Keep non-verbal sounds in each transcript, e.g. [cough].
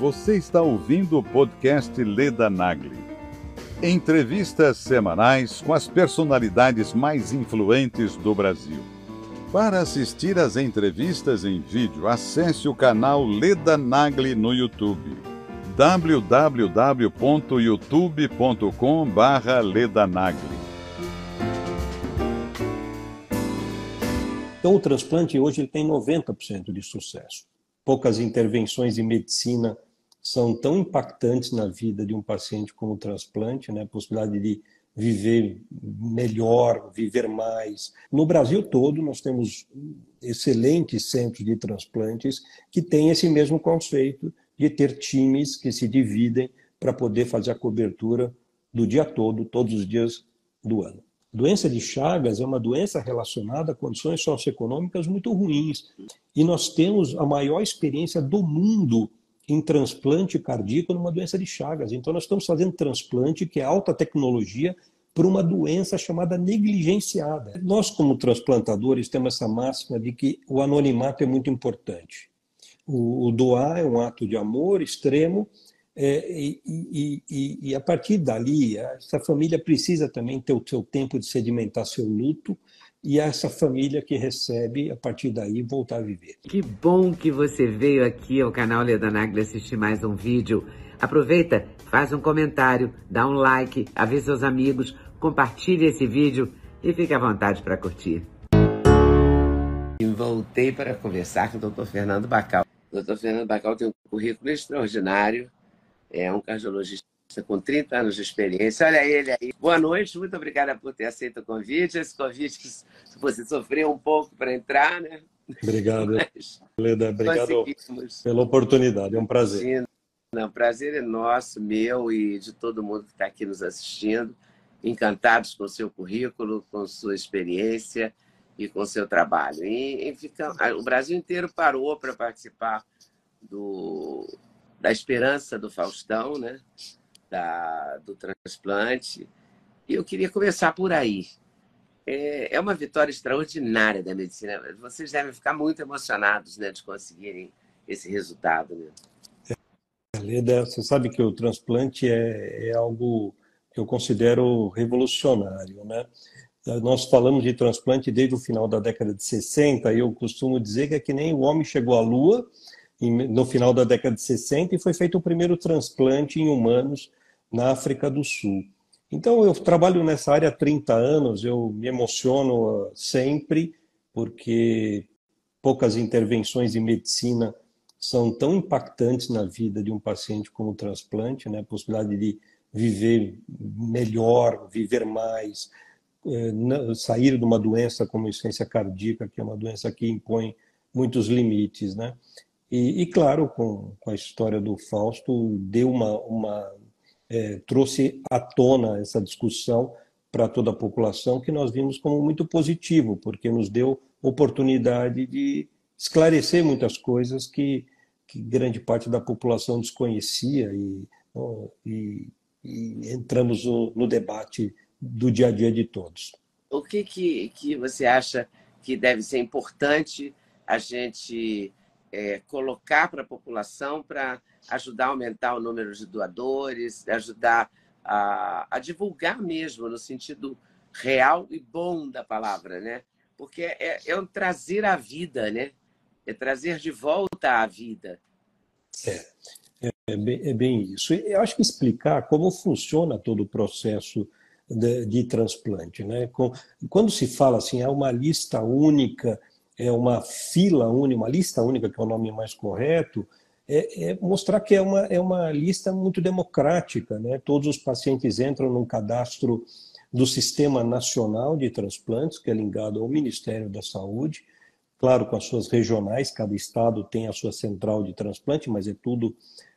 Você está ouvindo o podcast Leda Nagli. Entrevistas semanais com as personalidades mais influentes do Brasil. Para assistir às entrevistas em vídeo, acesse o canal Leda Nagli no YouTube. www.youtube.com/ledanagli. Então, o transplante hoje ele tem 90% de sucesso. Poucas intervenções em medicina são tão impactantes na vida de um paciente como o transplante, né? a possibilidade de viver melhor, viver mais. No Brasil todo, nós temos excelentes centros de transplantes que têm esse mesmo conceito de ter times que se dividem para poder fazer a cobertura do dia todo, todos os dias do ano. Doença de Chagas é uma doença relacionada a condições socioeconômicas muito ruins. E nós temos a maior experiência do mundo em transplante cardíaco numa doença de Chagas. Então, nós estamos fazendo transplante, que é alta tecnologia, por uma doença chamada negligenciada. Nós, como transplantadores, temos essa máxima de que o anonimato é muito importante. O, o doar é um ato de amor extremo é, e, e, e, e, a partir dali, essa família precisa também ter o seu tempo de sedimentar seu luto e essa família que recebe, a partir daí, voltar a viver. Que bom que você veio aqui ao canal Leda Nagli assistir mais um vídeo. Aproveita, faz um comentário, dá um like, avisa seus amigos, compartilhe esse vídeo e fique à vontade para curtir. E voltei para conversar com o Dr. Fernando Bacal. O Dr. Fernando Bacal tem um currículo extraordinário é um cardiologista com 30 anos de experiência. Olha ele aí. Boa noite, muito obrigada por ter aceito o convite. Esse convite que você sofreu um pouco para entrar, né? Obrigado, [laughs] Leda. Obrigado pela oportunidade. É um prazer. Não, o prazer é nosso, meu e de todo mundo que está aqui nos assistindo. Encantados com o seu currículo, com sua experiência e com o seu trabalho. E, e fica, o Brasil inteiro parou para participar do, da esperança do Faustão, né? Da, do transplante. E eu queria começar por aí. É, é uma vitória extraordinária da medicina. Vocês devem ficar muito emocionados né, de conseguirem esse resultado. Né? Leda, você sabe que o transplante é, é algo que eu considero revolucionário, né? Nós falamos de transplante desde o final da década de 60 e eu costumo dizer que é que nem o homem chegou à Lua no final da década de 60 e foi feito o primeiro transplante em humanos na África do Sul. Então, eu trabalho nessa área há 30 anos, eu me emociono ah, sempre, porque poucas intervenções em medicina são tão impactantes na vida de um paciente como o transplante, né? a possibilidade de viver melhor, viver mais, eh, sair de uma doença como insuficiência cardíaca, que é uma doença que impõe muitos limites. Né? E, e claro, com, com, a história do Fausto, deu uma, uma é, trouxe à tona essa discussão para toda a população que nós vimos como muito positivo, porque nos deu oportunidade de esclarecer muitas coisas que, que grande parte da população desconhecia e, e, e entramos no, no, debate do dia a dia de todos. O que, que, que você acha que deve ser importante a gente é, colocar para a população para ajudar a aumentar o número de doadores, ajudar a, a, divulgar mesmo no sentido real e bom da palavra, né? Porque é, é um trazer a vida, né? É trazer de volta a vida. É, é, é, bem, é bem isso. Eu acho que explicar como funciona todo o processo de, de transplante, né? Quando se fala assim, é uma lista única é uma fila única, uma lista única, que é o nome mais correto, é, é, mostrar que é uma, é uma lista muito democrática. Né? Todos os pacientes entram num cadastro do Sistema Nacional de Transplantes, que é ligado ao Ministério da Saúde, claro, com as suas regionais, cada estado tem a sua central de transplante, mas é tudo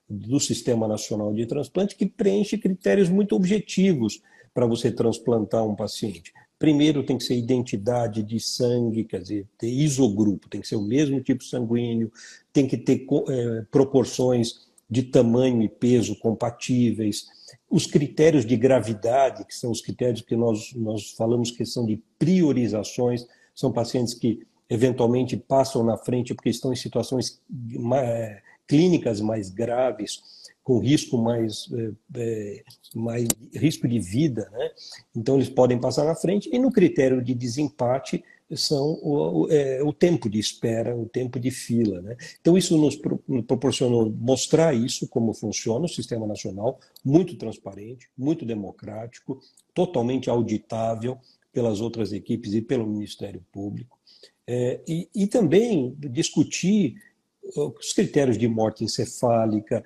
do Sistema Nacional de Transplante, que preenche critérios muito objetivos para você transplantar um paciente. Primeiro tem que ser identidade de sangue, quer dizer, ter isogrupo, tem que ser o mesmo tipo sanguíneo, tem que ter é, proporções de tamanho e peso compatíveis. Os critérios de gravidade, que são os critérios que nós, nós falamos que são de priorizações, são pacientes que eventualmente passam na frente porque estão em situações é, clínicas mais graves, com risco mais, é, mais risco de vida, né? Então eles podem passar na frente e no critério de desempate são o, o, é, o, tempo de espera, o tempo de fila. Né? Então, isso nos proporcionou mostrar isso, como funciona o sistema nacional, muito transparente, muito democrático, totalmente auditável pelas outras equipes e pelo Ministério Público. É, e, e, também discutir os critérios de morte encefálica,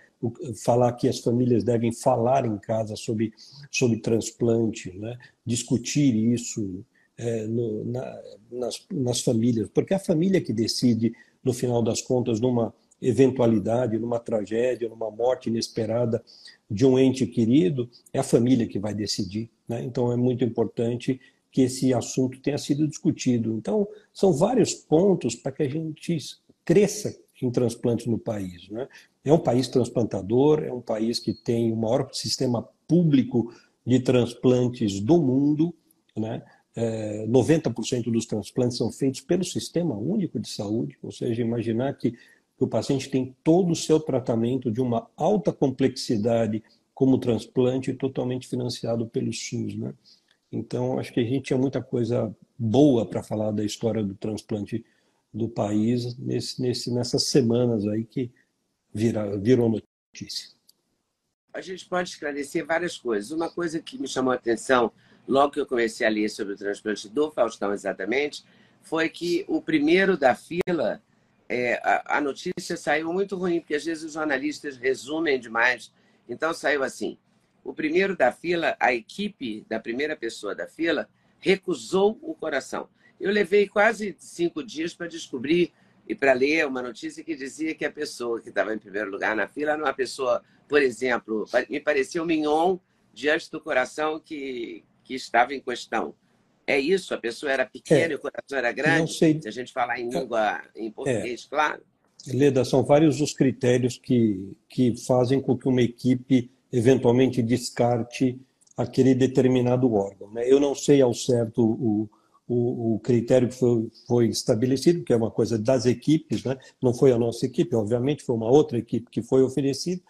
falar que as famílias devem falar em casa sobre, sobre transplante, né? discutir isso, é, no, na, nas, nas famílias, porque é a família que decide, no final das contas, numa eventualidade, numa tragédia, numa morte inesperada de um ente querido, é a família que vai decidir. Né? Então é muito importante que esse assunto tenha sido discutido. Então, são vários pontos para que a gente cresça em transplantes no país. Né? É um país transplantador, é um país que tem o maior sistema público de transplantes do mundo, né? é, 90% dos transplantes são feitos pelo Sistema Único de Saúde, ou seja, imaginar que, que o paciente tem todo o seu tratamento de uma alta complexidade como transplante totalmente financiado pelo SUS, né? Então, acho que a gente tinha muita coisa boa para falar da história do transplante do país nesse, nesse, nessas semanas aí que vira, virou notícia. A gente pode esclarecer várias coisas. Uma coisa que me chamou a atenção logo que eu comecei a ler sobre o transplante do Faustão exatamente, foi que o primeiro da fila, é, a, a, notícia saiu muito ruim, porque às vezes os jornalistas resumem demais. Então saiu assim: o primeiro da fila, a equipe da primeira pessoa da fila, recusou o coração. Eu levei quase cinco dias para descobrir e para ler uma notícia que dizia que a pessoa que estava em primeiro lugar na fila era uma pessoa, por exemplo, me parecia um mignon diante do coração que, que estava em questão. É isso? A pessoa era pequena é, e o coração era grande? Se a gente falar em língua, em português, é. claro. Leda, são vários os critérios que, que fazem com que uma equipe eventualmente descarte aquele determinado órgão. Né? Eu não sei ao certo o, o, o, critério que foi, foi estabelecido, que é uma coisa das equipes, né? não foi a nossa equipe, obviamente, foi uma outra equipe que foi oferecida.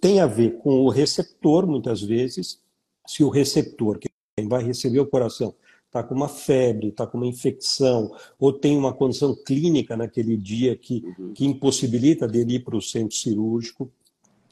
Tem a ver com o receptor, muitas vezes, se o receptor, que quem vai receber o coração está com uma febre, está com uma infecção, ou tem uma condição clínica naquele dia que, uhum. que impossibilita dele ir para o centro cirúrgico.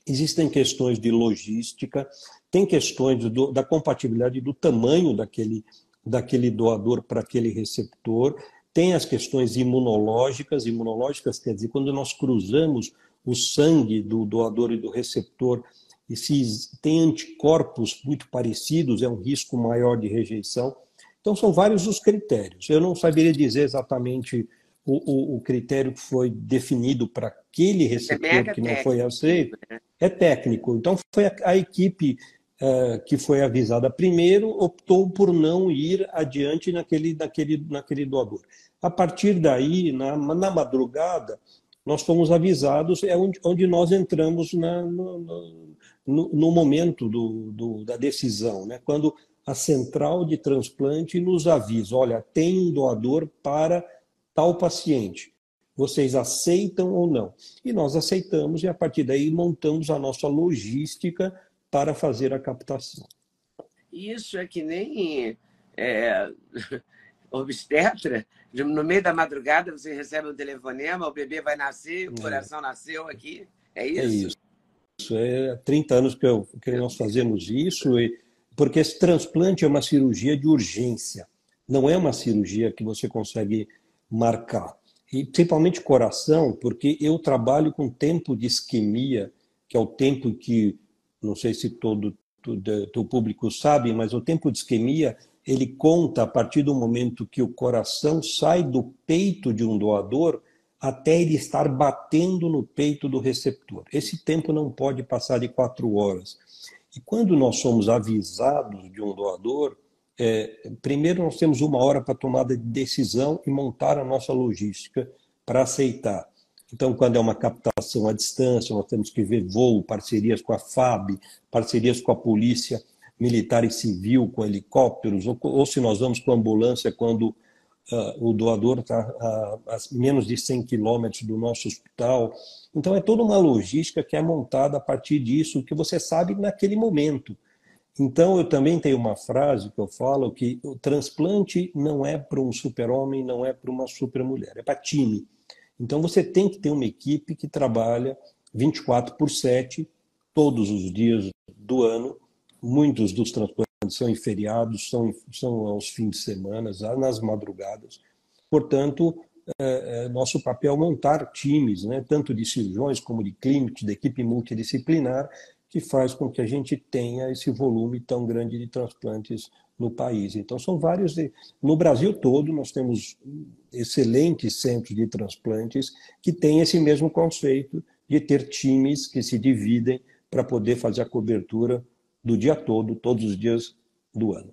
Existem questões de logística, tem questões do, da compatibilidade do tamanho daquele, daquele doador para aquele receptor, tem as questões imunológicas. Imunológicas quer dizer, quando nós cruzamos o sangue do doador e do receptor, e se tem anticorpos muito parecidos, é um risco maior de rejeição. Então, são vários os critérios. Eu não saberia dizer exatamente o, o, o critério que foi definido para aquele receptor é que não foi aceito. Né? É técnico. Então, foi a, a equipe que foi avisada primeiro optou por não ir adiante naquele, naquele, naquele doador. A partir daí, na, na madrugada, nós fomos avisados, é onde, onde nós entramos na, no, no, no momento do, do, da decisão, né? quando a central de transplante nos avisa: olha, tem um doador para tal paciente. Vocês aceitam ou não? E nós aceitamos, e a partir daí montamos a nossa logística para fazer a captação. Isso é que nem é, [laughs] obstetra. No meio da madrugada você recebe um telefonema, o bebê vai nascer, o é. coração nasceu aqui. É isso? É isso. É 30 anos que, eu, que nós fazemos isso, e, porque esse transplante é uma cirurgia de urgência, não é uma cirurgia que você consegue marcar. E principalmente coração, porque eu trabalho com tempo de isquemia, que é o tempo que, não sei se todo o público sabe, mas o tempo de isquemia ele conta a partir do momento que o coração sai do peito de um doador até ele estar batendo no peito do receptor. Esse tempo não pode passar de quatro horas. E quando nós somos avisados de um doador, é, primeiro nós temos uma hora para tomada de decisão e montar a nossa logística para aceitar. Então, quando é uma captação à distância, nós temos que ver voo, parcerias com a FAB, parcerias com a polícia militar e civil, com helicópteros, ou, ou se nós vamos com ambulância quando uh, o doador está a, a, menos de 100 quilômetros do nosso hospital. Então, é toda uma logística que é montada a partir disso, que você sabe naquele momento. Então, eu também tenho uma frase que eu falo que o transplante não é para um super-homem, não é para uma super-mulher, é para time. Então, você tem que ter uma equipe que trabalha 24 por 7, todos os dias do ano. Muitos dos transplantes são em feriados, são, são aos fins de semana, nas madrugadas. Portanto, é, é, nosso papel é montar times, né, tanto de cirurgiões como de clínicos, da equipe multidisciplinar, que faz com que a gente tenha esse volume tão grande de transplantes no país. Então, são vários. No Brasil todo, nós temos excelentes centros de transplantes que têm esse mesmo conceito de ter times que se dividem para poder fazer a cobertura do dia todo, todos os dias do ano.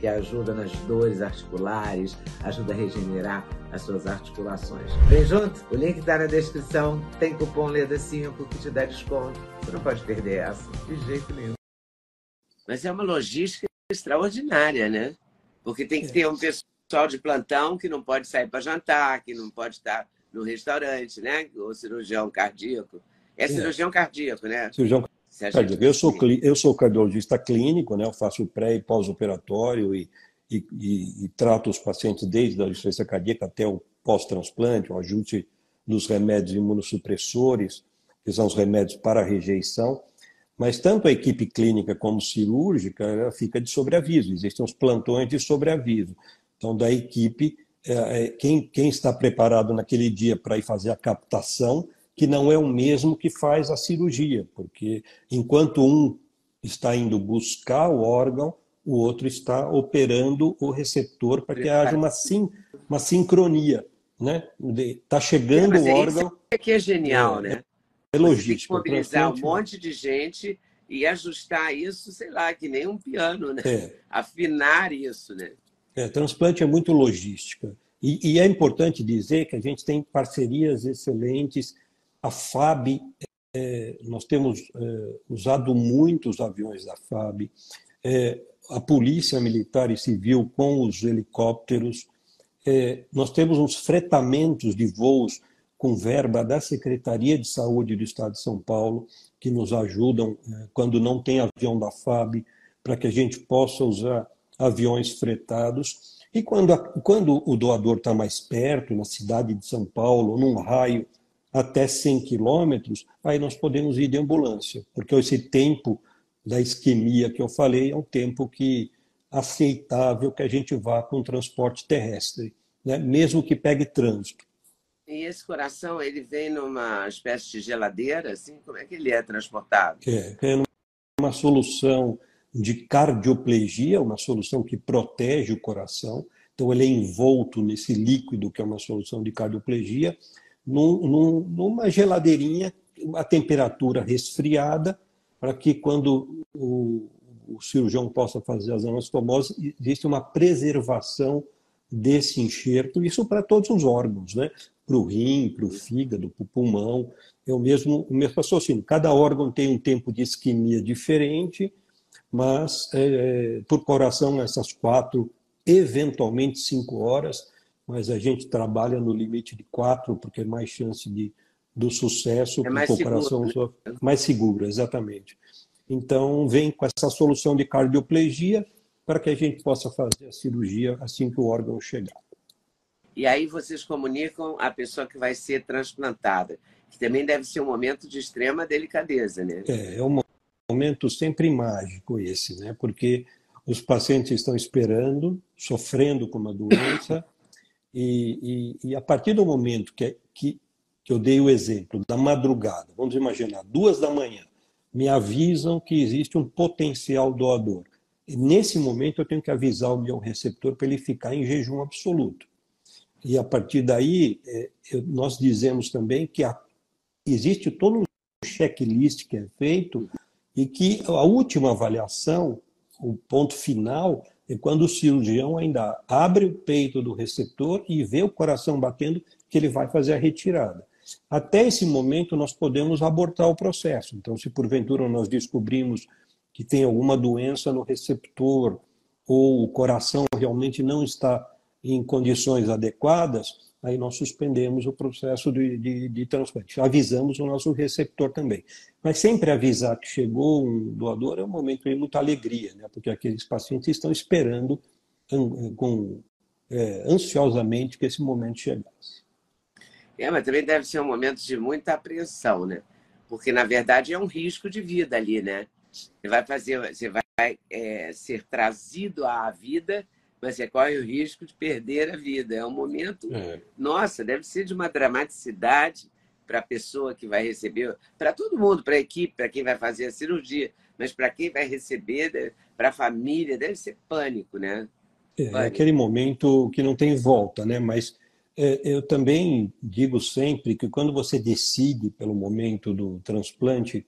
que ajuda nas dores articulares, ajuda a regenerar as suas articulações. Vem junto? O link está na descrição. Tem cupom LEDA5 que te dá desconto. Você não pode perder essa, de jeito nenhum. Mas é uma logística extraordinária, né? Porque tem que ter um pessoal de plantão que não pode sair para jantar, que não pode estar no restaurante, né? O cirurgião cardíaco. É, é. cirurgião cardíaco, né? Cirurgião eu sou, eu sou cardiologista clínico, né? eu faço pré e pós-operatório e, e, e, e, trato os pacientes desde a insuficiência cardíaca até o pós-transplante, o ajuste dos remédios imunossupressores, que são os remédios para rejeição. Mas tanto a equipe clínica como cirúrgica ela fica de sobreaviso, existem os plantões de sobreaviso. Então, da equipe, é, é, quem, quem está preparado naquele dia para ir fazer a captação que não é o mesmo que faz a cirurgia, porque enquanto um está indo buscar o órgão, o outro está operando o receptor para que haja uma, sim, uma sincronia. Né? Está chegando é, o órgão. Isso é que é genial, é, né? É logística. Você tem que mobilizar um monte de gente e ajustar isso, sei lá, que nem um piano, né? É. Afinar isso, né? É, transplante é muito logística. E, e, é importante dizer que a gente tem parcerias excelentes a FAB, é, nós temos é, usado muitos aviões da FAB, é, a Polícia Militar e Civil com os helicópteros, é, nós temos uns fretamentos de voos com verba da Secretaria de Saúde do Estado de São Paulo, que nos ajudam é, quando não tem avião da FAB, para que a gente possa usar aviões fretados. E quando, quando o doador está mais perto, na cidade de São Paulo, num raio até 100 quilômetros, aí nós podemos ir de ambulância, porque esse tempo da isquemia que eu falei é um tempo que aceitável que a gente vá com transporte terrestre, né? mesmo que pegue trânsito. E esse coração, ele vem numa espécie de geladeira, assim? Como é que ele é transportado? É, é uma solução de cardioplegia, uma solução que protege o coração. Então, ele é envolto nesse líquido que é uma solução de cardioplegia num, num, numa geladeirinha, a temperatura resfriada, para que quando o, o, cirurgião possa fazer as anastomoses, existe uma preservação desse enxerto, isso para todos os órgãos, né? para o rim, para o fígado, para o pulmão, é o mesmo, o mesmo raciocínio. Cada órgão tem um tempo de isquemia diferente, mas é, por coração, essas quatro, eventualmente cinco horas, mas a gente trabalha no limite de quatro, porque é mais chance de, do sucesso, é mais seguro, né? mais seguro, exatamente. Então, vem com essa solução de cardioplegia para que a gente possa fazer a cirurgia assim que o órgão chegar. E aí vocês comunicam a pessoa que vai ser transplantada, que também deve ser um momento de extrema delicadeza, né? É, é um momento sempre mágico esse, né? Porque os pacientes estão esperando, sofrendo com uma doença, [coughs] e, e, e a partir do momento que, que, que eu dei o exemplo da madrugada, vamos imaginar, duas da manhã, me avisam que existe um potencial doador. E nesse momento eu tenho que avisar o meu receptor para ele ficar em jejum absoluto. E a partir daí, é, nós dizemos também que existe todo um checklist que é feito e que a última avaliação, o ponto final, é quando o cirurgião ainda abre o peito do receptor e vê o coração batendo, que ele vai fazer a retirada. Até esse momento, nós podemos abortar o processo. Então, se porventura nós descobrimos que tem alguma doença no receptor ou o coração realmente não está em condições adequadas, aí nós suspendemos o processo de, de, de, transplante. Avisamos o nosso receptor também. Mas sempre avisar que chegou um doador é um momento de muita alegria, né? porque aqueles pacientes estão esperando com, é, ansiosamente que esse momento chegasse. É, mas também deve ser um momento de muita apreensão, né? Porque, na verdade, é um risco de vida ali, né? Você vai fazer, você vai é, ser trazido à vida mas você corre o risco de perder a vida. É um momento, é. nossa, deve ser de uma dramaticidade para a pessoa que vai receber, para todo mundo, para a equipe, para quem vai fazer a cirurgia, mas para quem vai receber, para a família, deve ser pânico, né? É, é aquele momento que não tem volta, né? Mas é, eu também digo sempre que quando você decide pelo momento do transplante,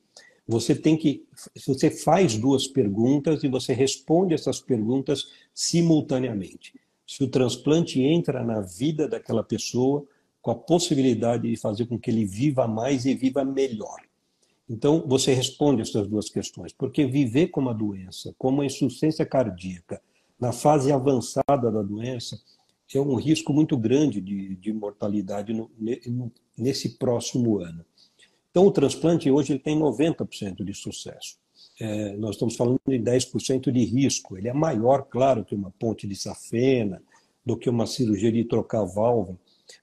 você tem que você faz duas perguntas e você responde essas perguntas simultaneamente. Se o transplante entra na vida daquela pessoa com a possibilidade de fazer com que ele viva mais e viva melhor. Então, você responde essas duas questões, porque viver com uma doença, como a insuficiência cardíaca, na fase avançada da doença, é um risco muito grande de, de mortalidade no, nesse próximo ano. Então, o transplante hoje ele tem 90% de sucesso. É, nós estamos falando de 10% de risco. Ele é maior, claro, que uma ponte de safena, do que uma cirurgia de trocar válvula.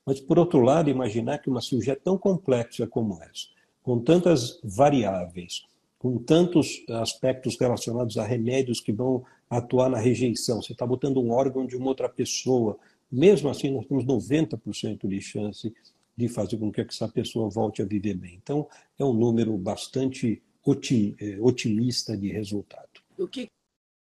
Mas, por outro lado, imaginar que uma cirurgia tão complexa como essa, com tantas variáveis, com tantos aspectos relacionados a remédios que vão atuar na rejeição, você está botando um órgão de uma outra pessoa, mesmo assim nós temos 90% de chance de fazer com que essa pessoa volte a viver bem. Então, é um número bastante otimista de resultado. O que,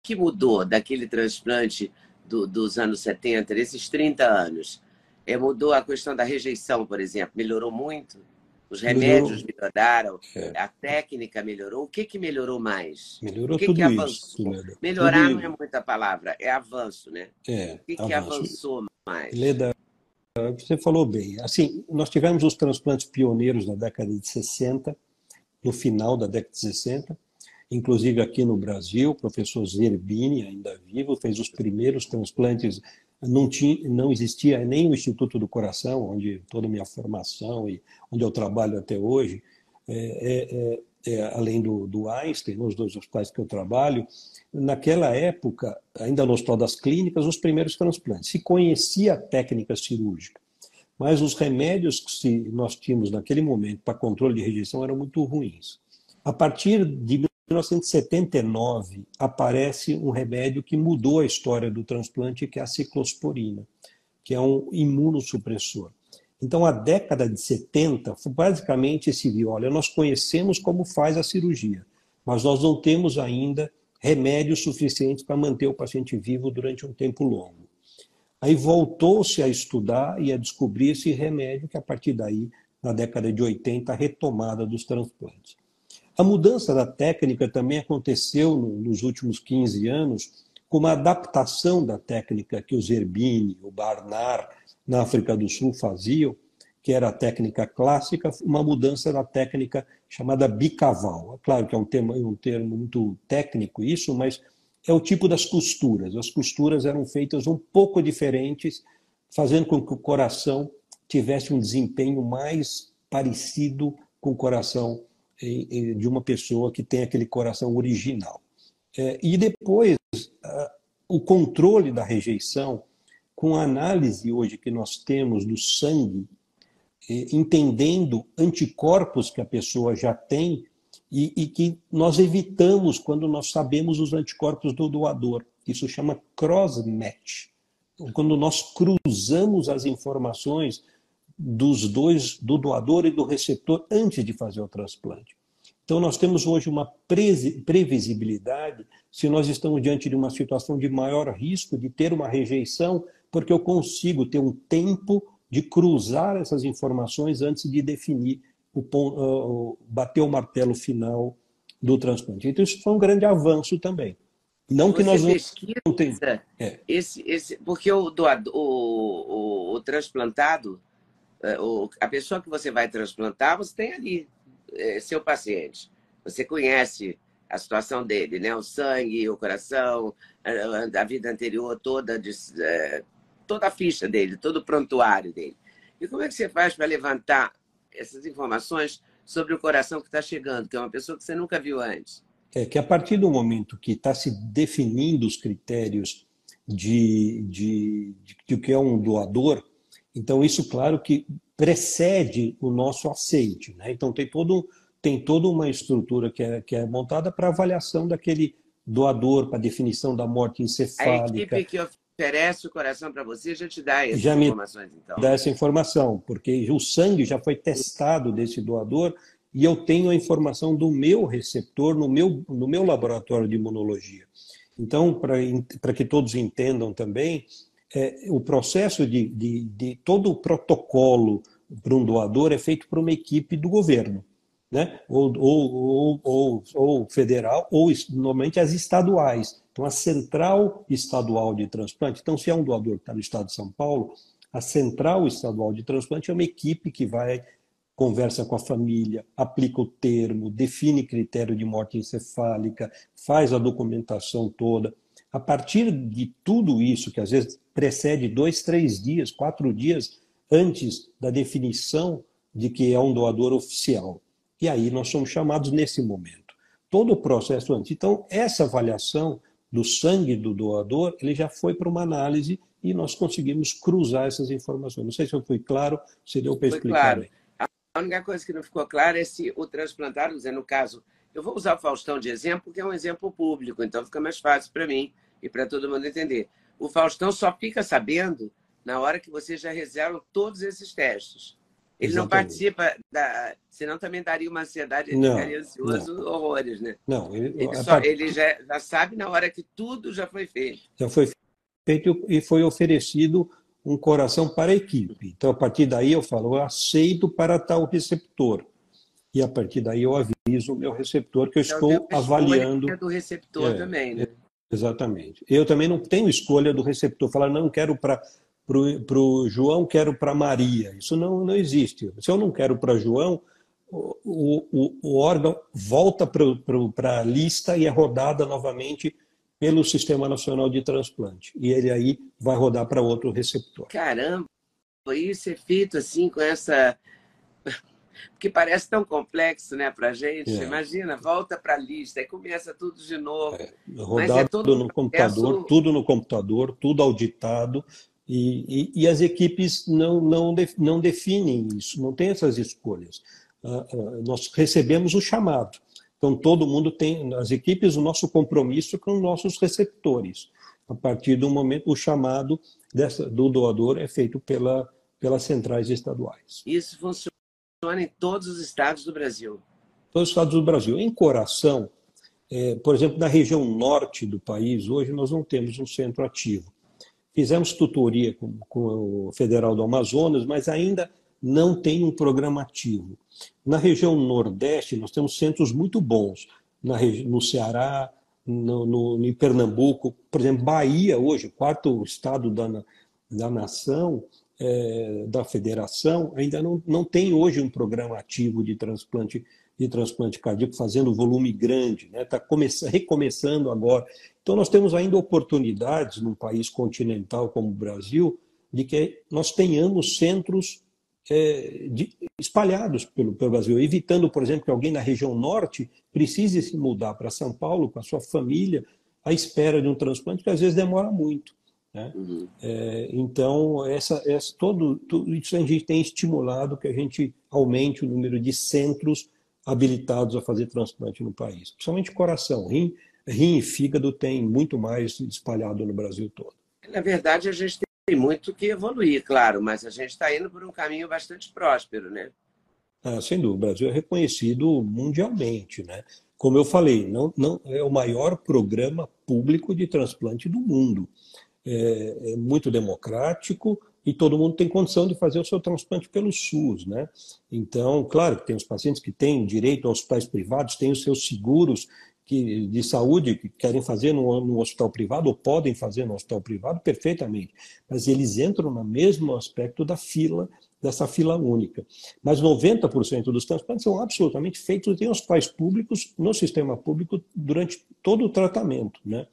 que mudou daquele transplante do, dos anos 70, desses 30 anos? É, mudou a questão da rejeição, por exemplo? Melhorou muito? Os remédios melhorou. melhoraram? É. A técnica melhorou? O que, que melhorou mais? Melhorou o que tudo que avançou? Isso, Melhorar tudo não é muita palavra, é avanço, né? É, o que, que avançou mais? Leda, você falou bem. Assim, nós tivemos os transplantes pioneiros na década de 60, no final da década de 60, inclusive aqui no Brasil, o professor Zerbini, ainda vivo, fez os primeiros transplantes. Não, tinha, não existia nem o Instituto do Coração, onde toda a minha formação e onde eu trabalho até hoje, é, é, é, além do, do Einstein, nos dois hospitais que eu trabalho, naquela época, ainda no Hospital das Clínicas, os primeiros transplantes. Se conhecia a técnica cirúrgica, mas os remédios que nós tínhamos naquele momento para controle de rejeição eram muito ruins. A partir de 1979, aparece um remédio que mudou a história do transplante, que é a ciclosporina, que é um imunossupressor. Então, a década de 70, basicamente se viu, olha, nós conhecemos como faz a cirurgia, mas nós não temos ainda remédios suficientes para manter o paciente vivo durante um tempo longo. Aí voltou-se a estudar e a descobrir esse remédio, que a partir daí, na década de 80, a retomada dos transplantes. A mudança da técnica também aconteceu nos últimos 15 anos, com uma adaptação da técnica que o Zerbini, o Barnard, na África do Sul faziam, que era a técnica clássica, uma mudança da técnica chamada bicaval. Claro que é um, um termo muito técnico isso, mas é o tipo das costuras. As costuras eram feitas um pouco diferentes, fazendo com que o coração tivesse um desempenho mais parecido com o coração de uma pessoa que tem aquele coração original. É, e depois, o controle da rejeição, com a análise hoje que nós temos do sangue entendendo anticorpos que a pessoa já tem e, e, que nós evitamos quando nós sabemos os anticorpos do doador. Isso chama cross-match. Quando nós cruzamos as informações dos dois, do doador e do receptor, antes de fazer o transplante. Então, nós temos hoje uma previsibilidade se nós estamos diante de uma situação de maior risco de ter uma rejeição, porque eu consigo ter um tempo de cruzar essas informações antes de definir o, bater o martelo final do transplante. Então, isso foi um grande avanço também. Não que nós não tenhamos. É. Esse, esse, porque o, doador, o, o, o transplantado, é, o, a pessoa que você vai transplantar, você tem ali é, seu paciente. Você conhece a situação dele, né? O sangue, o coração, a, a vida anterior toda, de, é, toda a ficha dele, todo o prontuário dele. E como é que você faz para levantar essas informações sobre o coração que está chegando, que é uma pessoa que você nunca viu antes? É que a partir do momento que está se definindo os critérios de, de, de, de que é um doador, então isso, claro, que precede o nosso aceite. Né? Então tem todo tem toda uma estrutura que é, que é montada para avaliação daquele doador, para definição da morte encefálica. A equipe que oferece o coração para você já te dá essas já informações, então. Dá essa informação, porque o sangue já foi testado desse doador e eu tenho a informação do meu receptor no meu, no meu laboratório de imunologia. Então, para que todos entendam também, é, o processo de, de, de todo o protocolo para um doador é feito por uma equipe do governo né? ou, ou, ou, ou, federal, ou normalmente as estaduais. Então, a Central Estadual de Transplante. Então, se é um doador que está no estado de São Paulo, a Central Estadual de Transplante é uma equipe que vai, conversa com a família, aplica o termo, define critério de morte encefálica, faz a documentação toda. A partir de tudo isso, que às vezes precede dois, três dias, quatro dias antes da definição de que é um doador oficial, e aí nós somos chamados nesse momento. Todo o processo antes. Então, essa avaliação do sangue do doador, ele já foi para uma análise e nós conseguimos cruzar essas informações. Não sei se eu fui claro, se deu para explicar. Claro. A única coisa que não ficou clara é se o transplantado, no caso, eu vou usar o Faustão de exemplo, porque é um exemplo público, então fica mais fácil para mim e para todo mundo entender. O Faustão só fica sabendo na hora que você já reserva todos esses testes. Ele Exatamente. não participa da. Senão também daria uma ansiedade, ele não, ficaria ansioso não. horrores, né? Não, ele, ele, só, part... ele já, já, sabe na hora que tudo já foi feito. Já foi feito e foi oferecido um coração para a equipe. Então, a partir daí, eu falo, eu aceito para tal receptor. E a partir daí eu aviso o meu receptor que eu então, estou avaliando. É do receptor é, também, né? Exatamente. Eu também não tenho escolha do receptor. Falar, não quero para para o João, quero para Maria. Isso não, não existe. Se eu não quero para João, o, o, o, órgão volta para a lista e é rodada novamente pelo Sistema Nacional de Transplante. E ele aí vai rodar para outro receptor. Caramba, isso é feito assim com essa. [laughs] Porque parece tão complexo né, para a gente. É. Imagina, volta para a lista, e começa tudo de novo. É, rodado é todo no computador, tudo no computador, tudo auditado e, e, e, as equipes não, não, não definem isso, não tem essas escolhas. Ah, ah, nós recebemos o chamado. Então, todo mundo tem, as equipes, o nosso compromisso com os nossos receptores. A partir do momento, o chamado dessa, do doador é feito pela, pelas centrais estaduais. Isso funciona em todos os estados do Brasil? Todos os estados do Brasil. Em Coração, é, por exemplo, na região norte do país, hoje nós não temos um centro ativo. Fizemos tutoria com, com o Federal do Amazonas, mas ainda não tem um programa ativo. Na região Nordeste, nós temos centros muito bons. No Ceará, no, no, em Pernambuco, por exemplo, Bahia, hoje, quarto estado da, da nação, é, da federação, ainda não, não tem hoje um programa ativo de transplante de transplante cardíaco fazendo volume grande, está né? Tá recomeçando agora. Então, nós temos ainda oportunidades num país continental como o Brasil de que nós tenhamos centros é, de, espalhados pelo, pelo Brasil, evitando, por exemplo, que alguém na região norte precise se mudar para São Paulo com a sua família à espera de um transplante, que às vezes demora muito. Né? Uhum. É, então, essa, essa, todo, tudo isso a gente tem estimulado que a gente aumente o número de centros habilitados a fazer transplante no país. Principalmente coração, rim, rim e fígado tem muito mais espalhado no Brasil todo. Na verdade, a gente tem muito que evoluir, claro, mas a gente está indo por um caminho bastante próspero, né? Ah, sem dúvida, o Brasil é reconhecido mundialmente, né? Como eu falei, não, não é o maior programa público de transplante do mundo. É, é muito democrático, e todo mundo tem condição de fazer o seu transplante pelo SUS, né? Então, claro que tem os pacientes que têm direito a hospitais privados, têm os seus seguros que, de saúde que querem fazer no, no, hospital privado ou podem fazer no hospital privado perfeitamente, mas eles entram no mesmo aspecto da fila, dessa fila única. Mas 90% dos transplantes são absolutamente feitos em hospitais públicos, no sistema público, durante todo o tratamento. Né?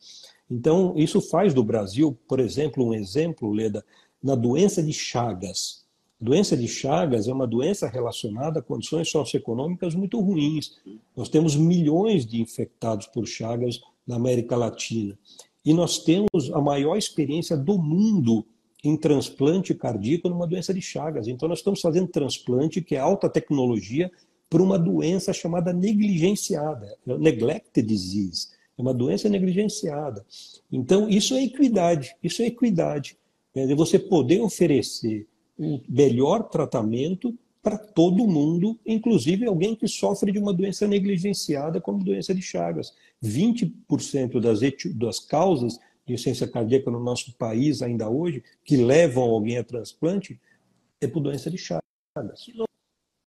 Então, isso faz do Brasil, por exemplo, um exemplo, Leda, na doença de Chagas. A doença de Chagas é uma doença relacionada a condições socioeconômicas muito ruins. Nós temos milhões de infectados por Chagas na América Latina. E nós temos a maior experiência do mundo em transplante cardíaco numa doença de Chagas. Então, nós estamos fazendo transplante, que é alta tecnologia, para uma doença chamada negligenciada, neglected disease. É uma doença negligenciada. Então, isso é equidade. Isso é equidade. É você poder oferecer um melhor tratamento para todo mundo, inclusive alguém que sofre de uma doença negligenciada, como doença de Chagas. 20% das, das causas de insuficiência cardíaca no nosso país, ainda hoje, que levam alguém a transplante, é por doença de Chagas. Que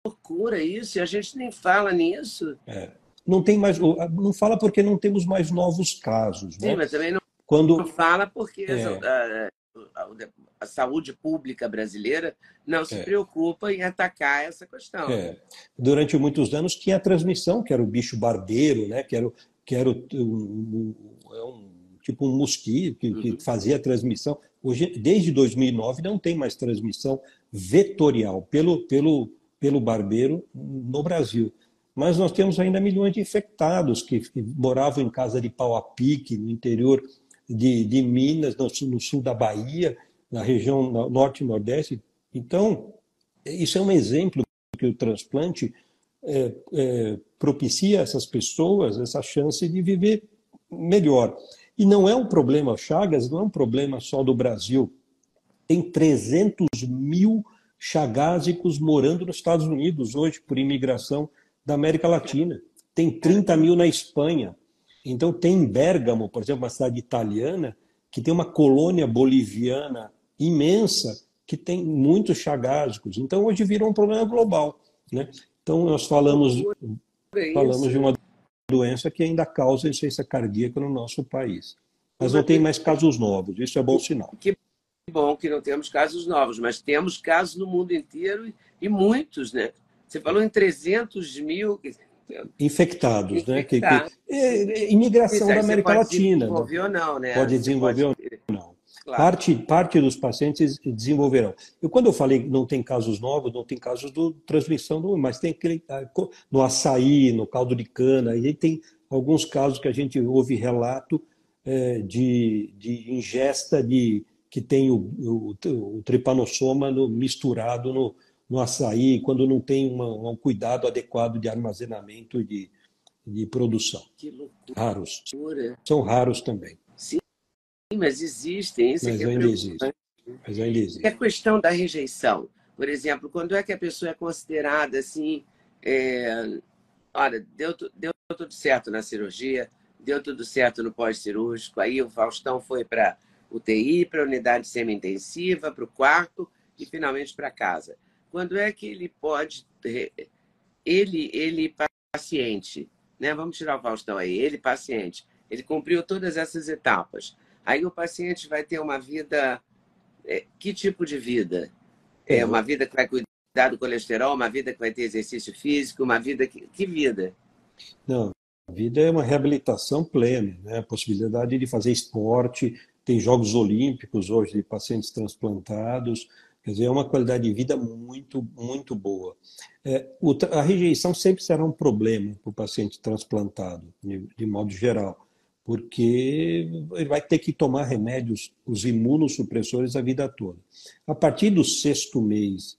loucura isso, e a gente nem fala nisso. É. Não tem mais, não fala porque não temos mais novos casos. Sim, né? mas também não, Quando... não fala porque é a saúde pública brasileira não se é. preocupa em atacar essa questão. É. Durante muitos anos tinha a transmissão, que era o bicho barbeiro, né? que era, que era é um tipo um mosquito que, uhum. que, fazia a transmissão. Hoje, desde 2009 não tem mais transmissão vetorial pelo, pelo, pelo barbeiro no Brasil. Mas nós temos ainda milhões de infectados que, que moravam em casa de pau a pique, no interior de, de Minas, no sul, no sul da Bahia, na região norte e nordeste. Então, isso é um exemplo que o transplante é, é, propicia a essas pessoas essa chance de viver melhor. E não é um problema, Chagas não é um problema só do Brasil. Tem 300 mil chagásicos morando nos Estados Unidos hoje, por imigração da América Latina. Tem 30 mil na Espanha. Então, tem em Bergamo, por exemplo, uma cidade italiana, que tem uma colônia boliviana imensa, que tem muitos chagásicos. Então, hoje virou um problema global. Né? Então, nós falamos, falamos de uma doença que ainda causa insuficiência cardíaca no nosso país. Mas não tem mais casos novos, isso é bom sinal. Que bom que não temos casos novos, mas temos casos no mundo inteiro e muitos, né? Você falou em 300 mil, infectados, né? Que, que, é, é, imigração da América pode Latina. Pode desenvolver ou não, né? Pode desenvolver pode... ou não. Claro. Parte, parte dos pacientes desenvolverão. E quando eu falei que não tem casos novos, não tem casos de transmissão, do, mas tem aquele, ah, no açaí, no caldo de cana, e tem alguns casos que a gente ouve relato é, de, de ingesta de que tem o, o, o tripanossoma no, misturado no, no açaí, quando não tem uma, um cuidado adequado de armazenamento e de, de produção. Que loucura. Raros. São raros também. Sim, mas existem. Isso mas, é ainda existe. mas ainda existe. É a questão da rejeição. Por exemplo, quando é que a pessoa é considerada assim, é, olha, deu, deu tudo certo na cirurgia, deu tudo certo no pós-cirúrgico, aí o Faustão foi para UTI, para a unidade semi-intensiva, para o quarto e finalmente para casa. Quando é que ele pode, ele, ele paciente, né? Vamos tirar o Faustão aí, ele paciente, ele cumpriu todas essas etapas. Aí o paciente vai ter uma vida, é, que tipo de vida? É uma vida que vai cuidar do colesterol, uma vida que vai ter exercício físico, uma vida que, que vida? Não, a vida é uma reabilitação plena, né? A possibilidade de fazer esporte, tem Jogos Olímpicos hoje de pacientes transplantados, Quer dizer, é uma qualidade de vida muito, muito boa. É, a rejeição sempre será um problema para o paciente transplantado, de, de, modo geral, porque ele vai ter que tomar remédios, os imunossupressores, a vida toda. A partir do sexto mês,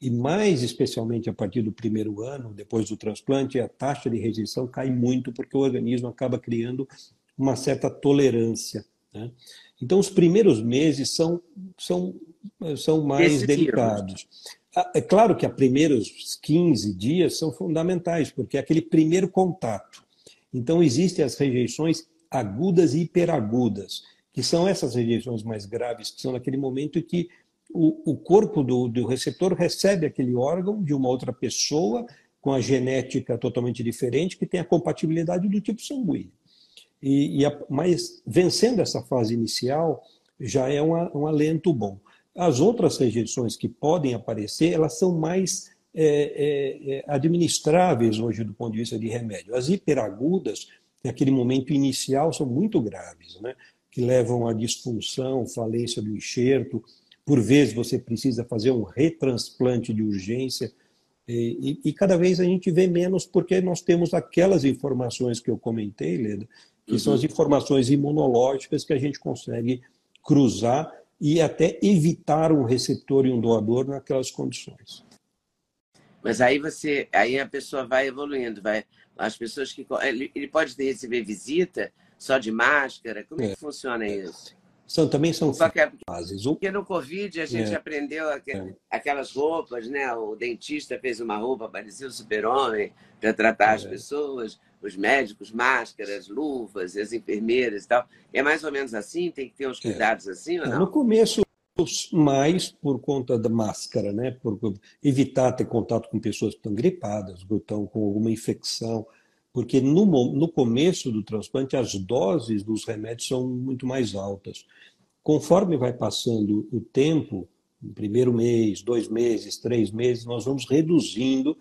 e mais especialmente a partir do primeiro ano, depois do transplante, a taxa de rejeição cai muito, porque o organismo acaba criando uma certa tolerância. Né? Então, os primeiros meses são, são, são mais delicados. Ah, é claro que os primeiros 15 dias são fundamentais, porque é aquele primeiro contato. Então, existem as rejeições agudas e hiperagudas, que são essas rejeições mais graves, que são naquele momento em que o, o corpo do, do receptor recebe aquele órgão de uma outra pessoa com a genética totalmente diferente, que tem a compatibilidade do tipo sanguíneo. E, e a, mas vencendo essa fase inicial já é um, um alento bom. As outras rejeições que podem aparecer, elas são mais é, é, é, administráveis hoje do ponto de vista de remédio. As hiperagudas, naquele momento inicial, são muito graves, né? que levam à disfunção, falência do enxerto. Por vezes você precisa fazer um retransplante de urgência. E, e, e, cada vez a gente vê menos porque nós temos aquelas informações que eu comentei, Leda, que uhum. são as informações imunológicas que a gente consegue cruzar e até evitar um receptor e um doador naquelas condições. Mas aí você, aí a pessoa vai evoluindo, vai. As pessoas que ele, pode receber visita só de máscara. Como é, que é. funciona isso? São, também são fases. Porque no Covid a gente é. aprendeu é. aquelas roupas, né? O dentista fez uma roupa, parecia o super-homem, para tratar as é. pessoas, os médicos, máscaras, luvas, as enfermeiras e tal. É mais ou menos assim? Tem que ter uns é. cuidados assim ou não? No começo, mais por conta da máscara, né? Por evitar ter contato com pessoas que estão gripadas, que estão com alguma infecção, porque no, no começo do transplante as doses dos remédios são muito mais altas. Conforme vai passando o tempo, no primeiro mês, dois meses, três meses, nós vamos reduzindo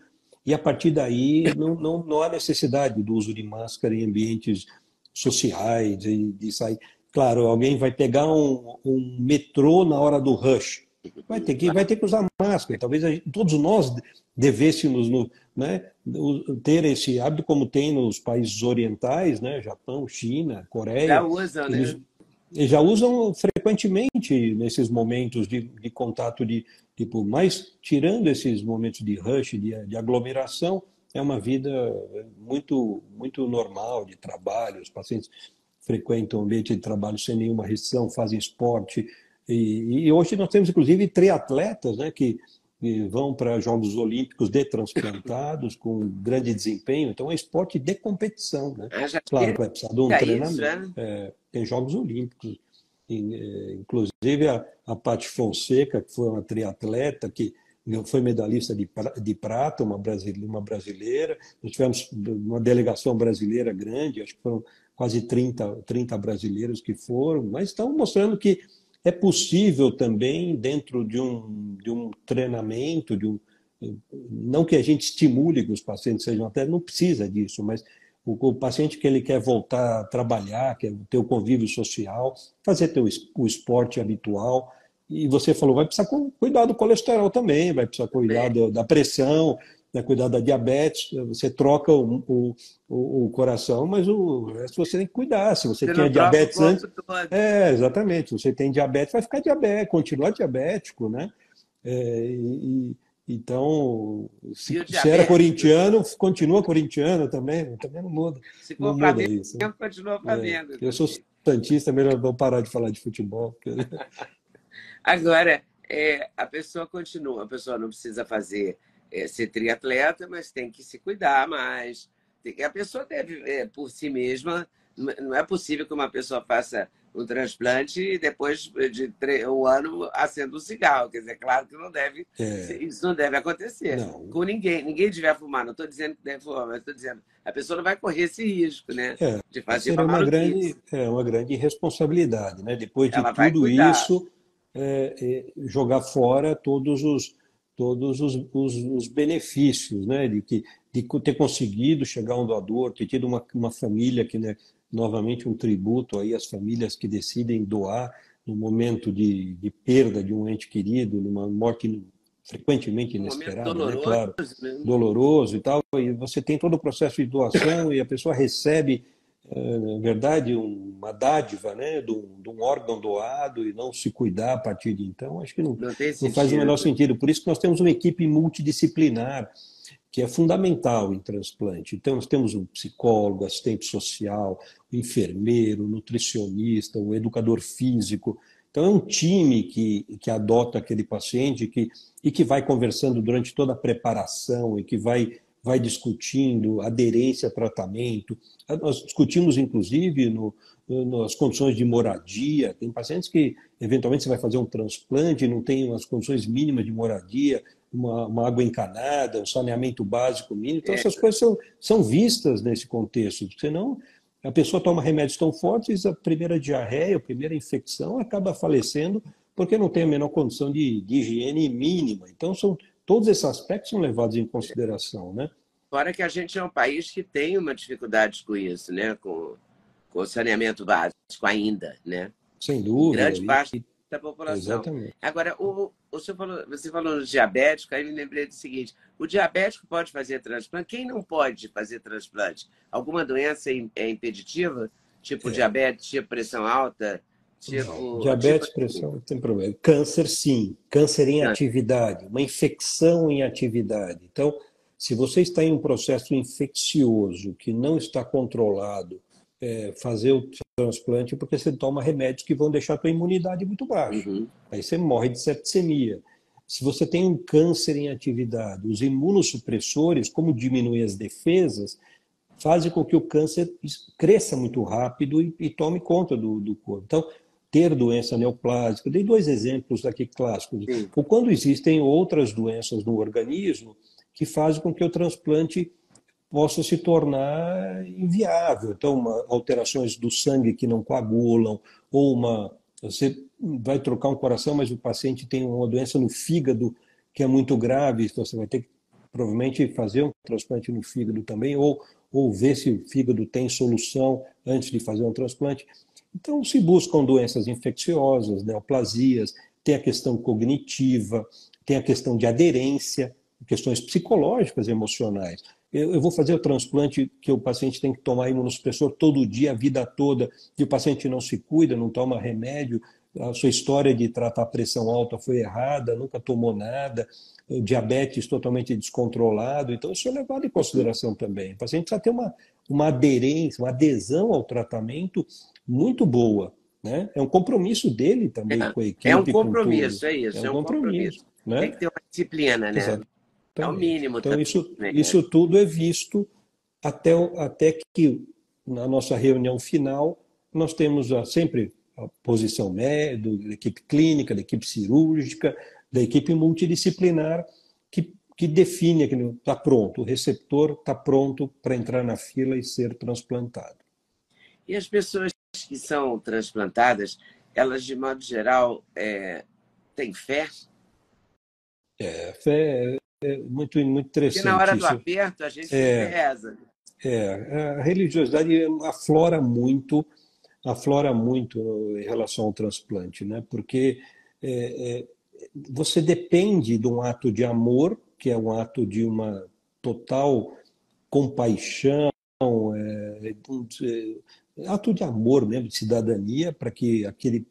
e a partir daí não, não, não há necessidade do uso de máscara em ambientes sociais, de, de sair. Claro, alguém vai pegar um, um metrô na hora do rush. Vai ter que, vai ter que usar máscara. Talvez gente, todos nós devêssemos no, né, ter esse hábito, como tem nos países orientais, né, Japão, China, Coreia. Já usam, né? Eles já usam frequentemente nesses momentos de, de contato de tipo, mas tirando esses momentos de rush, de, de aglomeração, é uma vida muito muito normal de trabalho. Os pacientes frequentam o ambiente de trabalho sem nenhuma restrição, fazem esporte. E, e hoje nós temos, inclusive, triatletas né, que, que vão para Jogos Olímpicos de transplantados, com grande desempenho. Então, é esporte de competição. Né? Ah, claro que vai precisar de um treinamento. Isso, né? é, tem Jogos Olímpicos. É, inclusive, a, a Paty Fonseca, que foi uma triatleta, que foi medalhista de, de prata, uma brasileira, uma brasileira. Nós tivemos uma delegação brasileira grande, acho que foram quase 30, 30 brasileiros que foram, mas estão mostrando que é possível também, dentro de um, de um treinamento, de um, não que a gente estimule que os pacientes sejam até, não precisa disso, mas o, o, paciente que ele quer voltar a trabalhar, quer ter o convívio social, fazer teu, o esporte habitual, e você falou, vai precisar cuidar do colesterol também, vai precisar cuidar da pressão, né, cuidar da diabetes, você troca o, o, o, coração, mas o resto você tem que cuidar. Se você, você tinha diabetes antes. É, exatamente. Se você tem diabetes, vai ficar diabético, continuar diabético, né? É, e, então, se, se, era corintiano, continua corintiano também, também não muda. Se for não Flamengo, muda isso. Né? continua Flamengo. É, eu sou santista, melhor não parar de falar de futebol. Porque... [laughs] Agora, é, a pessoa continua, a pessoa não precisa fazer é, ser triatleta, mas tem que se cuidar mais. A pessoa deve, é, por si mesma, não é possível que uma pessoa faça um transplante e depois de um ano acenda um cigarro. Quer dizer, claro que não deve, é. isso não deve acontecer não. com ninguém. Ninguém deve fumar. Não estou dizendo que deve fumar, mas estou dizendo a pessoa não vai correr esse risco, né? É, de fazer uma grande, é uma grande responsabilidade, né? Depois de Ela tudo isso, é, é, jogar fora todos os todos os, os, os, benefícios, né, de, que, de ter conseguido chegar a um doador, ter tido uma, uma família que, né, novamente um tributo aí às famílias que decidem doar no momento de, de perda de um ente querido, numa morte frequentemente inesperada, um né, claro, né? doloroso e tal, e você tem todo o processo de doação e a pessoa recebe na verdade, uma dádiva né, de um, de, um, órgão doado e não se cuidar a partir de então, acho que não, não, não faz o menor sentido. Por isso que nós temos uma equipe multidisciplinar, que é fundamental em transplante. Então, nós temos um psicólogo, assistente social, um enfermeiro, um nutricionista, um educador físico. Então, é um time que, que adota aquele paciente que, e que vai conversando durante toda a preparação e que vai vai discutindo aderência a tratamento. Nós discutimos, inclusive, no, nas condições de moradia. Tem pacientes que, eventualmente, você vai fazer um transplante e não tem as condições mínimas de moradia, uma, uma, água encanada, um saneamento básico mínimo. Então, essas coisas são, são vistas nesse contexto. Senão, a pessoa toma remédios tão fortes, a primeira diarreia, a primeira infecção acaba falecendo porque não tem a menor condição de, de higiene mínima. Então, são, todos esses aspectos são levados em consideração, né? Fora que a gente é um país que tem uma dificuldade com isso, né? Com, com o saneamento básico ainda, né? Sem dúvida. Grande parte da população. Exatamente. Agora, o, o senhor falou, você falou no diabético, aí me lembrei do seguinte: o diabético pode fazer transplante? Quem não pode fazer transplante? Alguma doença é impeditiva? Tipo é. diabetes, tipo pressão alta? Tipo, Diabetes, tipo... pressão, não tem problema. Câncer, sim. Câncer em atividade, uma infecção em atividade. Então, se você está em um processo infeccioso que não está controlado, é, fazer o transplante porque você toma remédios que vão deixar a tua imunidade muito baixa. Uhum. Aí você morre de septicemia. Se você tem um câncer em atividade, os imunossupressores, como diminuem as defesas, fazem com que o câncer cresça muito rápido e, e tome conta do, do corpo. Então, ter doença neoplásica. dei dois exemplos aqui clássicos. Sim. Ou quando existem outras doenças no organismo que fazem com que o transplante possa se tornar inviável. Então, uma, alterações do sangue que não coagulam, ou uma. Você vai trocar um coração, mas o paciente tem uma doença no fígado que é muito grave, então você vai ter que provavelmente fazer um transplante no fígado também, ou, ou ver se o fígado tem solução antes de fazer um transplante. Então, se buscam doenças infecciosas, neoplasias, tem a questão cognitiva, tem a questão de aderência, questões psicológicas, emocionais. Eu, eu vou fazer o transplante que o paciente tem que tomar imunossupressor todo dia, a vida toda, e o paciente não se cuida, não toma remédio, a sua história de tratar pressão alta foi errada, nunca tomou nada, diabetes totalmente descontrolado. Então, isso é levado em consideração também. O paciente precisa ter uma, uma aderência, uma adesão ao tratamento muito boa. Né? É um compromisso dele também é, com a equipe. É um compromisso, é isso. É, é um, compromisso. compromisso né? Tem que ter uma disciplina, né? Exato. É o mínimo. Então, também, isso, né? isso tudo é visto até, até que, na nossa reunião final, nós temos a, sempre a posição médica, da equipe clínica, da equipe cirúrgica, da equipe multidisciplinar, que, que define que está pronto, o receptor está pronto para entrar na fila e ser transplantado. E as pessoas que são transplantadas, elas, de modo geral, é, têm fé? É, fé é muito, muito interessante. Porque na hora do aperto, a gente é, reza. É, a religiosidade aflora muito, aflora muito em relação ao transplante, né? porque é, é, você depende de um ato de amor, que é um ato de uma total compaixão, é, ato de amor mesmo, de cidadania, para que aquele,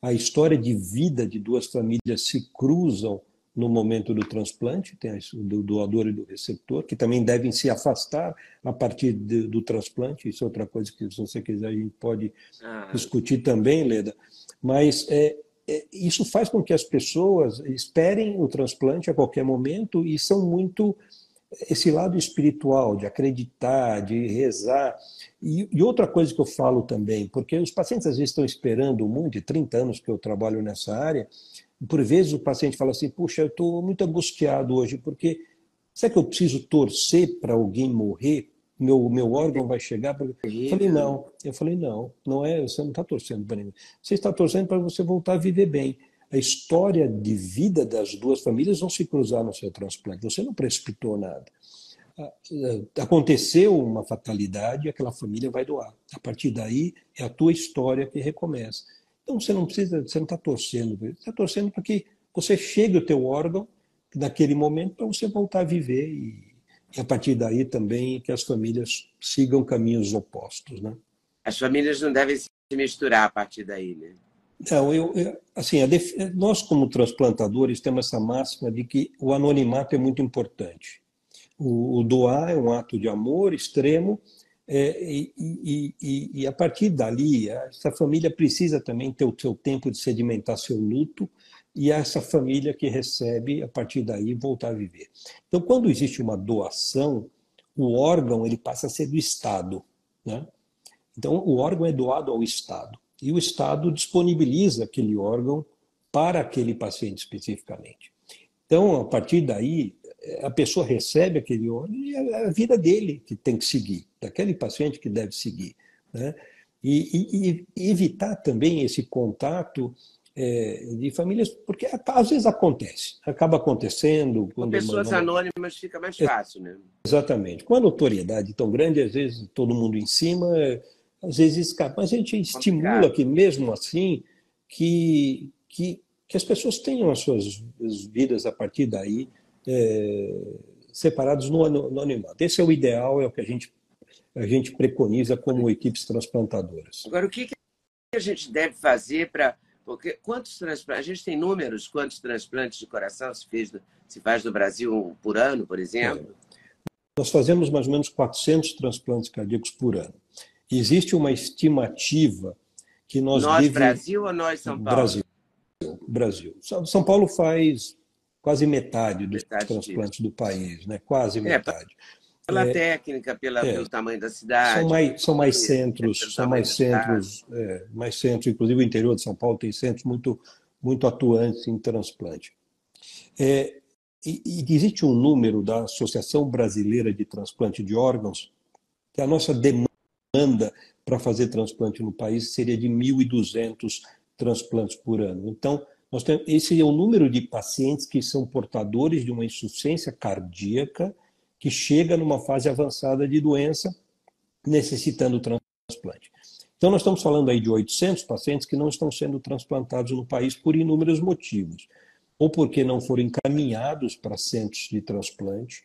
a história de vida de duas famílias se cruzam no momento do transplante, tem do doador e do receptor, que também devem se afastar a partir de, do transplante. Isso é outra coisa que, se você quiser, a gente pode ah. discutir também, Leda. Mas é, é, isso faz com que as pessoas esperem o transplante a qualquer momento e são muito esse lado espiritual de acreditar, de rezar. E, e, outra coisa que eu falo também, porque os pacientes às vezes estão esperando muito, de 30 anos que eu trabalho nessa área, por vezes o paciente fala assim: puxa, eu estou muito angustiado hoje, porque será que eu preciso torcer para alguém morrer? Meu, meu órgão vai chegar? Eu falei: não. Eu falei: não, não é, você não está torcendo para ninguém. Você está torcendo para você voltar a viver bem. A história de vida das duas famílias vão se cruzar no seu transplante. Você não precipitou nada. Aconteceu uma fatalidade, aquela família vai doar. A partir daí, é a tua história que recomeça. Então você não precisa, você não está torcendo, você está torcendo para que você chegue ao teu órgão naquele momento para você voltar a viver e, e, a partir daí também que as famílias sigam caminhos opostos, né? As famílias não devem se misturar a partir daí, né? Não, eu, eu assim, def... nós como transplantadores temos essa máxima de que o anonimato é muito importante. O, o doar é um ato de amor extremo é, e, e, e, e, a partir dali, essa família precisa também ter o seu tempo de sedimentar seu luto e essa família que recebe, a partir daí, voltar a viver. Então, quando existe uma doação, o órgão ele passa a ser do Estado. Né? Então, o órgão é doado ao Estado. E o Estado disponibiliza aquele órgão para aquele paciente especificamente. Então, a partir daí, a pessoa recebe aquele órgão e é a vida dele que tem que seguir, daquele paciente que deve seguir. Né? E, e, e evitar também esse contato é, de famílias, porque às vezes acontece, acaba acontecendo. Com pessoas uma... anônimas fica mais fácil, né? Exatamente. Com a notoriedade tão grande, às vezes todo mundo em cima, às vezes escapa. Mas a gente estimula que, mesmo assim, que, que, que as pessoas tenham as suas vidas a partir daí é, separados no, no anonimato. Esse é o ideal, é o que a gente, a gente preconiza como equipes transplantadoras. Agora, o que, que a gente deve fazer para porque quantos transplantes, a gente tem números, quantos transplantes de coração se, fez, se faz no Brasil por ano, por exemplo? É. Nós fazemos mais ou menos 400 transplantes cardíacos por ano. Existe uma estimativa que nós... Nós, deve... Brasil ou nós, São Paulo? Brasil. Brasil. São Paulo faz quase metade dos metade transplantes disso. do país, né? quase é, metade pela é, técnica, pela, é, pelo tamanho da cidade. São mais, são mais centros, são mais centros, é, mais centros, inclusive o interior de São Paulo tem centros muito, muito atuantes em transplante. É, e, e, existe um número da Associação Brasileira de Transplante de Órgãos, que a nossa demanda para fazer transplante no país seria de 1.200 transplantes por ano. Então, nós temos, esse é o número de pacientes que são portadores de uma insuficiência cardíaca que chega numa fase avançada de doença, necessitando transplante. Então, nós estamos falando aí de 800 pacientes que não estão sendo transplantados no país por inúmeros motivos. Ou porque não foram encaminhados para centros de transplante,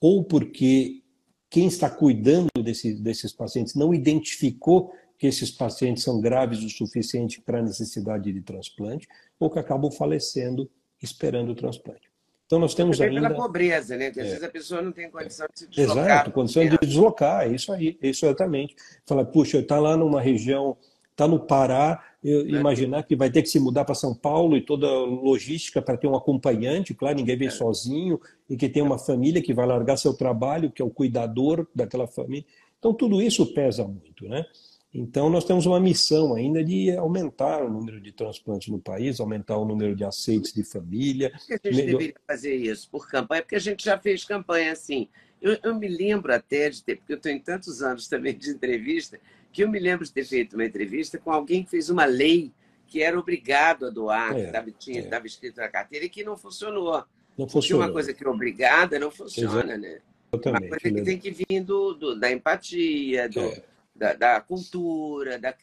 ou porque quem está cuidando desse, desses pacientes não identificou que esses pacientes são graves o suficiente para a necessidade de transplante, ou que acabam falecendo esperando o transplante. Então nós temos Também ainda. pela pobreza, né? Porque às é. vezes a pessoa não tem condição de se deslocar. Exato, condição de deslocar, é isso aí, isso exatamente. Fala, puxa, está lá numa região, está no Pará, eu, é. imaginar que vai ter que se mudar para São Paulo e toda a logística para ter um acompanhante, claro, ninguém vem é. sozinho, e que tem uma família que vai largar seu trabalho, que é o cuidador daquela família. Então tudo isso pesa muito, né? Então, nós temos uma missão ainda de aumentar o número de transplantes no país, aumentar o número de aceites de família. Por que a gente melhor... deveria fazer isso? Por campanha? Porque a gente já fez campanha assim. Eu, eu me lembro até de ter, porque eu estou em tantos anos também de entrevista, que eu me lembro de ter feito uma entrevista com alguém que fez uma lei que era obrigado a doar, é, que estava, tinha, é. estava na carteira e que não funcionou. Não funcionou. uma coisa que é obrigada não funciona, Exato. né? Exatamente. Uma coisa que tem que vir do, do da empatia, do, é da, da cultura, da,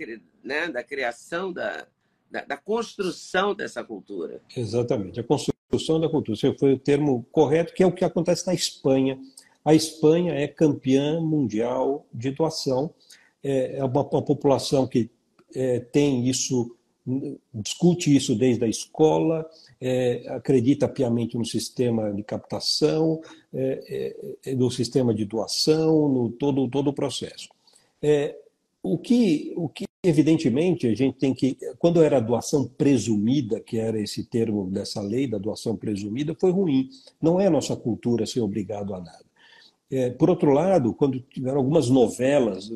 né, da criação, da, da, da, construção dessa cultura. Exatamente, a construção da cultura. Esse foi o termo correto, que é o que acontece na Espanha. A Espanha é campeã mundial de doação, é, é uma, uma população que é, tem isso, discute isso desde a escola, é, acredita piamente no sistema de captação, é, é, no sistema de doação, no todo, todo o processo. O, que, o que, evidentemente, a gente tem que. Quando era doação presumida, que era esse termo dessa lei da doação presumida, foi ruim. Não é nossa cultura ser obrigado a nada. É, por outro lado, quando tiveram algumas novelas,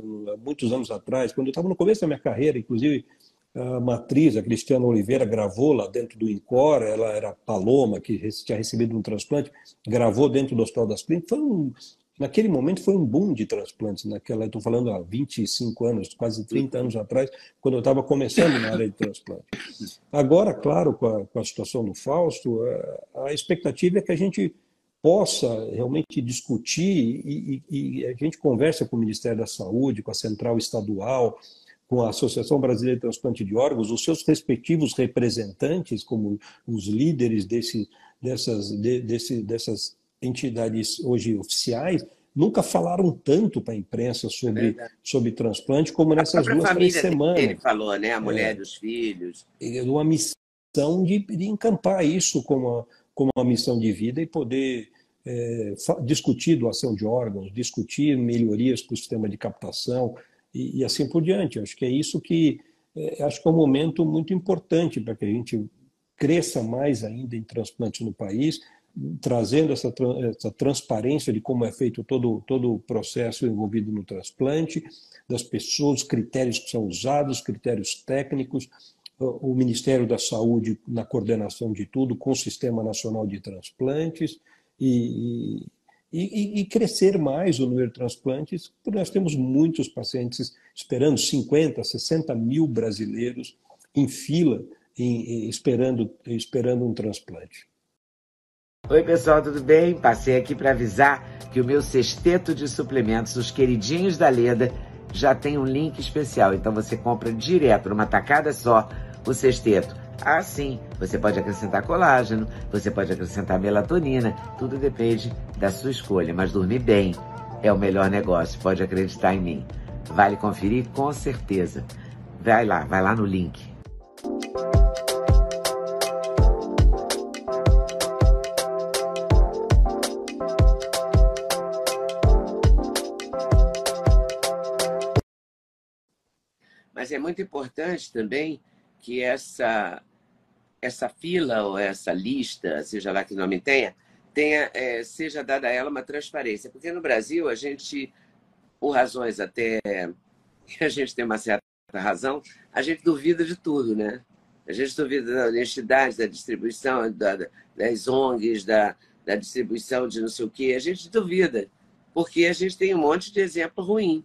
muitos anos atrás, quando eu estava no começo da minha carreira, inclusive a matriz, a Cristiana Oliveira, gravou lá dentro do INCOR, ela era Paloma, que tinha recebido um transplante, gravou dentro do Hospital das Clínicas. Foi um, Naquele momento foi um boom de transplantes, naquela, estou falando há 25 anos, quase 30 anos atrás, quando eu estava começando na área de transplante. Agora, claro, com a, com a situação do Fausto, a, a, expectativa é que a gente possa realmente discutir e, e, e a gente conversa com o Ministério da Saúde, com a Central Estadual, com a Associação Brasileira de Transplante de Órgãos, os seus respectivos representantes, como os líderes desse, dessas, de, desse, dessas entidades hoje oficiais nunca falaram tanto para a imprensa sobre, é sobre transplante como nessas duas, três semanas. Ele falou, né? A mulher é, dos filhos. É uma missão de, de encampar isso como uma, como uma missão de vida e poder é, discutir doação de órgãos, discutir melhorias para o sistema de captação e, e, assim por diante. Acho que é isso que é, acho que é um momento muito importante para que a gente cresça mais ainda em transplante no país, trazendo essa, essa transparência de como é feito todo, todo o processo envolvido no transplante, das pessoas, os critérios que são usados, critérios técnicos, o Ministério da Saúde na coordenação de tudo, com o Sistema Nacional de Transplantes, e, e, e, crescer mais o número de transplantes, porque nós temos muitos pacientes esperando, 50, 60 mil brasileiros em fila, em, esperando, esperando um transplante. Oi, pessoal, tudo bem? Passei aqui para avisar que o meu sexteto de suplementos, os queridinhos da Leda, já tem um link especial. Então você compra direto, numa tacada só, o sexteto. Ah, sim, você pode acrescentar colágeno, você pode acrescentar melatonina, tudo depende da sua escolha, mas dormir bem é o melhor negócio, pode acreditar em mim. Vale conferir com certeza. Vai lá, vai lá no link. Mas é muito importante também que essa essa fila ou essa lista, seja lá que nome tenha, tenha é, seja dada a ela uma transparência. Porque no Brasil, a gente, por razões até [laughs] a gente tem uma certa razão, a gente duvida de tudo, né? A gente duvida da honestidade, da distribuição, da, das ONGs, da, da distribuição de não sei o quê. A gente duvida, porque a gente tem um monte de exemplo ruim.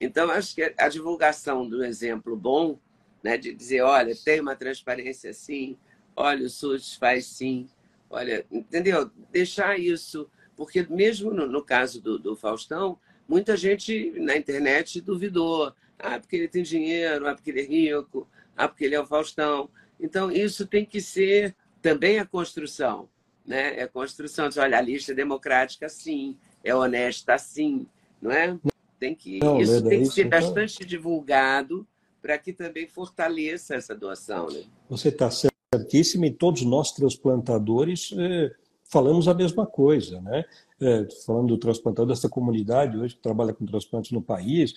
Então, acho que a divulgação do exemplo bom né? de dizer, olha, tem uma transparência sim, olha, o SUS faz sim, olha, entendeu? Deixar isso, porque mesmo no, no caso do, do, Faustão, muita gente na internet duvidou, ah, porque ele tem dinheiro, ah, porque ele é rico, ah, porque ele é o Faustão. Então, isso tem que ser também a construção, né? É a construção de, olha, a lista é democrática sim, é honesta sim, não é? Tem que, não, isso tem que ser então bastante divulgado para que também fortaleça essa doação. Né? Você está certíssimo e todos nós transplantadores é, falamos a mesma coisa, né? É, falando do transplantador dessa comunidade hoje que trabalha com transplantes no país,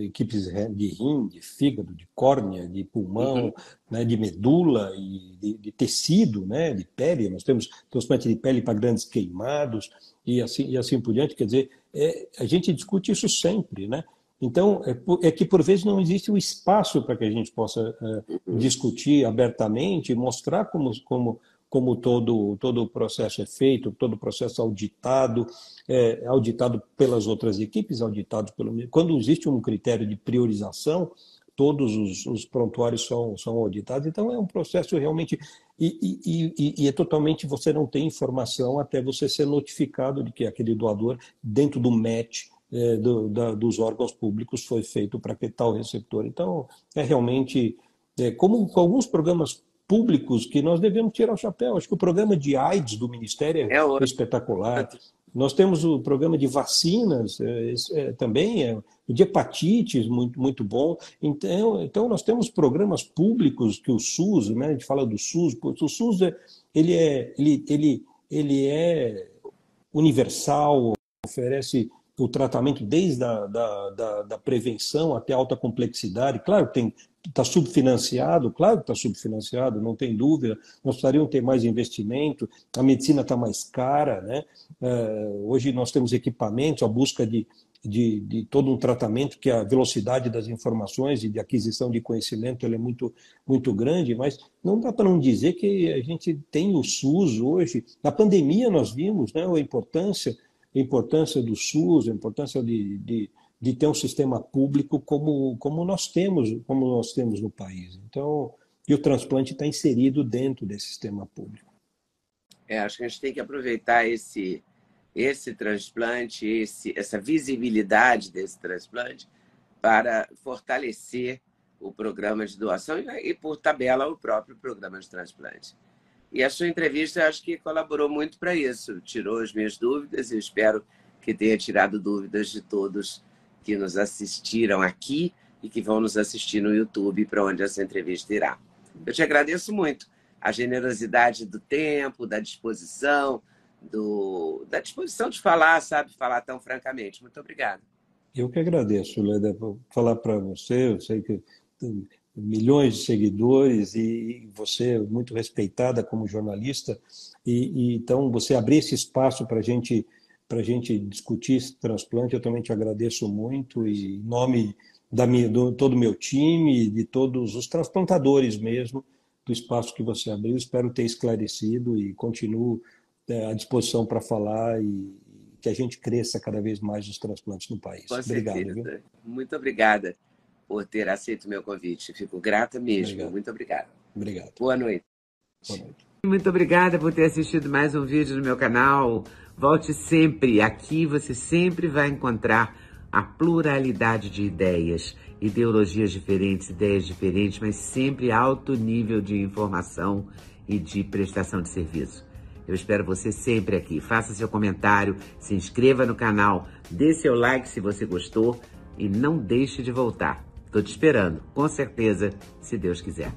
equipes de rim, de fígado, de córnea, de pulmão, uhum. né, de medula e de, de, tecido, né, de pele. Nós temos transplante de pele para grandes queimados e assim e assim por diante. Quer dizer, é, a gente discute isso sempre, né? Então, é, é, que por vezes não existe o espaço para que a gente possa é, discutir abertamente mostrar como, como, como todo, todo o processo é feito, todo o processo auditado, é, auditado pelas outras equipes, auditado pelo. Quando existe um critério de priorização, todos os, os prontuários são, são auditados, então é um processo realmente. E, e, e, e, é totalmente você não tem informação até você ser notificado de que aquele doador, dentro do match, é, do, da, dos órgãos públicos foi feito para que tal receptor. Então, é realmente, é, como com alguns programas públicos que nós devemos tirar o chapéu. Acho que o programa de AIDS do Ministério é, é espetacular. Nós temos o programa de vacinas é, é, também, é, o de hepatites, muito, muito bom. Então, então, nós temos programas públicos que o SUS, né, a gente fala do SUS, o SUS é, ele, é, ele, ele, ele é universal, oferece o tratamento desde a da, da, da prevenção até a alta complexidade. Claro que está subfinanciado, claro que está subfinanciado, não tem dúvida. Nós precisaríamos ter mais investimento, a medicina está mais cara. Né? É, hoje nós temos equipamentos, a busca de, de, de, todo um tratamento que a velocidade das informações e de aquisição de conhecimento é muito, muito grande, mas não dá para não dizer que a gente tem o SUS hoje. Na pandemia nós vimos né, a importância a importância do SUS, a importância de, de, de ter um sistema público como, como nós temos, como nós temos no país. Então, e o transplante está inserido dentro desse sistema público. É, acho que a gente tem que aproveitar esse esse transplante, esse, essa visibilidade desse transplante para fortalecer o programa de doação e, por tabela, o próprio programa de transplante. E a sua entrevista, acho que colaborou muito para isso, tirou as minhas dúvidas e espero que tenha tirado dúvidas de todos que nos assistiram aqui e que vão nos assistir no YouTube, para onde essa entrevista irá. Eu te agradeço muito a generosidade do tempo, da disposição, do, da disposição de falar, sabe, falar tão francamente. Muito obrigado. Eu que agradeço, Leda, falar para você. Eu sei que milhões de seguidores e você é muito respeitada como jornalista e, e então você abrir esse espaço para gente para gente discutir esse transplante eu também te agradeço muito e em nome da minha do todo o meu time de todos os transplantadores mesmo do espaço que você abriu espero ter esclarecido e continuo é, à disposição para falar e que a gente cresça cada vez mais os transplantes no país. Com Obrigado. Viu? Muito obrigada por ter aceito o meu convite. Fico grata mesmo. Obrigado. Muito obrigada. Obrigado. Boa noite. Boa noite. Muito obrigada por ter assistido mais um vídeo no meu canal. Volte sempre. Aqui você sempre vai encontrar a pluralidade de ideias, ideologias diferentes, ideias diferentes, mas sempre alto nível de informação e de prestação de serviço. Eu espero você sempre aqui. Faça seu comentário, se inscreva no canal, dê seu like se você gostou e não deixe de voltar. Estou te esperando, com certeza, se Deus quiser.